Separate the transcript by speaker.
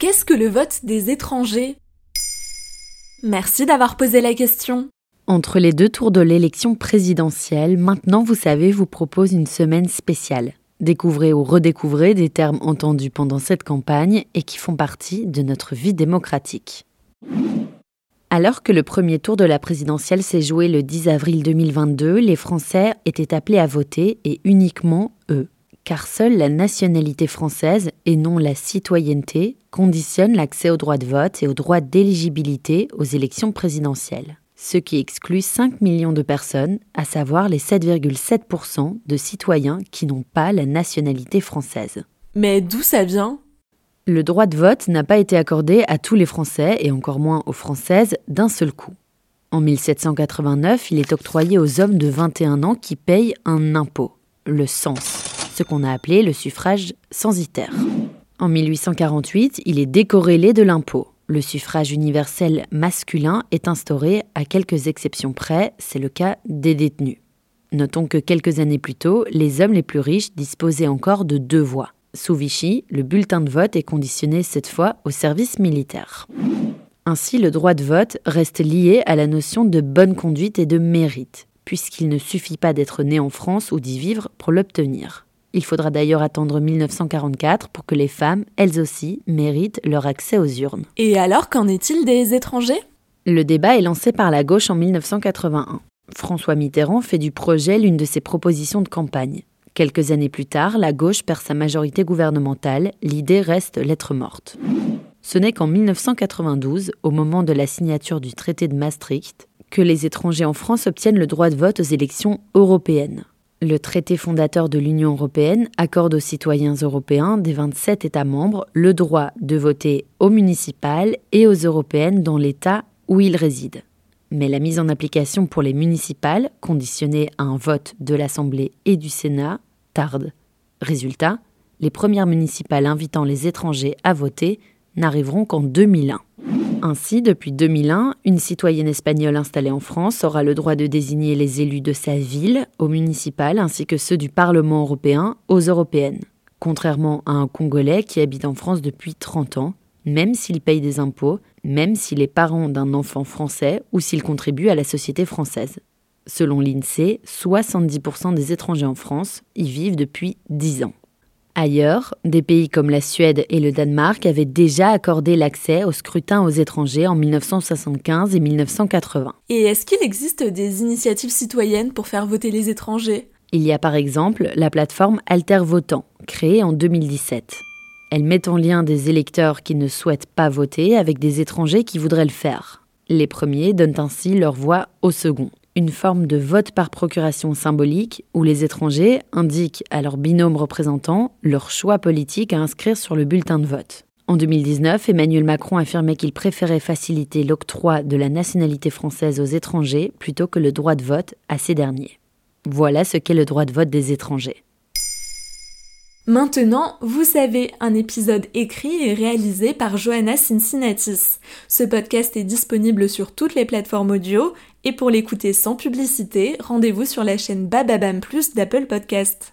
Speaker 1: Qu'est-ce que le vote des étrangers? Merci d'avoir posé la question.
Speaker 2: Entre les deux tours de l'élection présidentielle, Maintenant vous savez vous propose une semaine spéciale. Découvrez ou redécouvrez des termes entendus pendant cette campagne et qui font partie de notre vie démocratique. Alors que le premier tour de la présidentielle s'est joué le 10 avril 2022, les Français étaient appelés à voter et uniquement eux. Car seule la nationalité française et non la citoyenneté conditionne l'accès au droit de vote et au droit d'éligibilité aux élections présidentielles ce qui exclut 5 millions de personnes, à savoir les 7,7% de citoyens qui n'ont pas la nationalité française.
Speaker 1: Mais d'où ça vient?
Speaker 2: Le droit de vote n'a pas été accordé à tous les Français, et encore moins aux Françaises, d'un seul coup. En 1789, il est octroyé aux hommes de 21 ans qui payent un impôt, le sens, ce qu'on a appelé le suffrage censitaire. En 1848, il est décorrélé de l'impôt. Le suffrage universel masculin est instauré à quelques exceptions près, c'est le cas des détenus. Notons que quelques années plus tôt, les hommes les plus riches disposaient encore de deux voix. Sous Vichy, le bulletin de vote est conditionné cette fois au service militaire. Ainsi, le droit de vote reste lié à la notion de bonne conduite et de mérite, puisqu'il ne suffit pas d'être né en France ou d'y vivre pour l'obtenir. Il faudra d'ailleurs attendre 1944 pour que les femmes, elles aussi, méritent leur accès aux urnes.
Speaker 1: Et alors, qu'en est-il des étrangers?
Speaker 2: Le débat est lancé par la gauche en 1981. François Mitterrand fait du projet l'une de ses propositions de campagne. Quelques années plus tard, la gauche perd sa majorité gouvernementale, l'idée reste lettre morte. Ce n'est qu'en 1992, au moment de la signature du traité de Maastricht, que les étrangers en France obtiennent le droit de vote aux élections européennes. Le traité fondateur de l'Union européenne accorde aux citoyens européens des 27 États membres le droit de voter aux municipales et aux européennes dans l'État où ils résident. Mais la mise en application pour les municipales, conditionnée à un vote de l'Assemblée et du Sénat, tarde. Résultat, les premières municipales invitant les étrangers à voter n'arriveront qu'en 2001. Ainsi, depuis 2001, une citoyenne espagnole installée en France aura le droit de désigner les élus de sa ville aux municipales ainsi que ceux du Parlement européen aux européennes, contrairement à un Congolais qui habite en France depuis 30 ans, même s'il paye des impôts, même s'il est parent d'un enfant français ou s'il contribue à la société française. Selon l'INSEE, 70% des étrangers en France y vivent depuis 10 ans. Ailleurs, des pays comme la Suède et le Danemark avaient déjà accordé l'accès au scrutin aux étrangers en 1975 et 1980.
Speaker 1: Et est-ce qu'il existe des initiatives citoyennes pour faire voter les étrangers?
Speaker 2: Il y a par exemple la plateforme Alter Votant, créée en 2017. Elle met en lien des électeurs qui ne souhaitent pas voter avec des étrangers qui voudraient le faire. Les premiers donnent ainsi leur voix aux seconds une forme de vote par procuration symbolique où les étrangers indiquent à leur binôme représentant leur choix politique à inscrire sur le bulletin de vote. En 2019, Emmanuel Macron affirmait qu'il préférait faciliter l'octroi de la nationalité française aux étrangers plutôt que le droit de vote à ces derniers. Voilà ce qu'est le droit de vote des étrangers.
Speaker 1: Maintenant, vous savez, un épisode écrit et réalisé par Johanna Cincinnatis. Ce podcast est disponible sur toutes les plateformes audio et pour l'écouter sans publicité, rendez-vous sur la chaîne Bababam Plus d'Apple Podcast.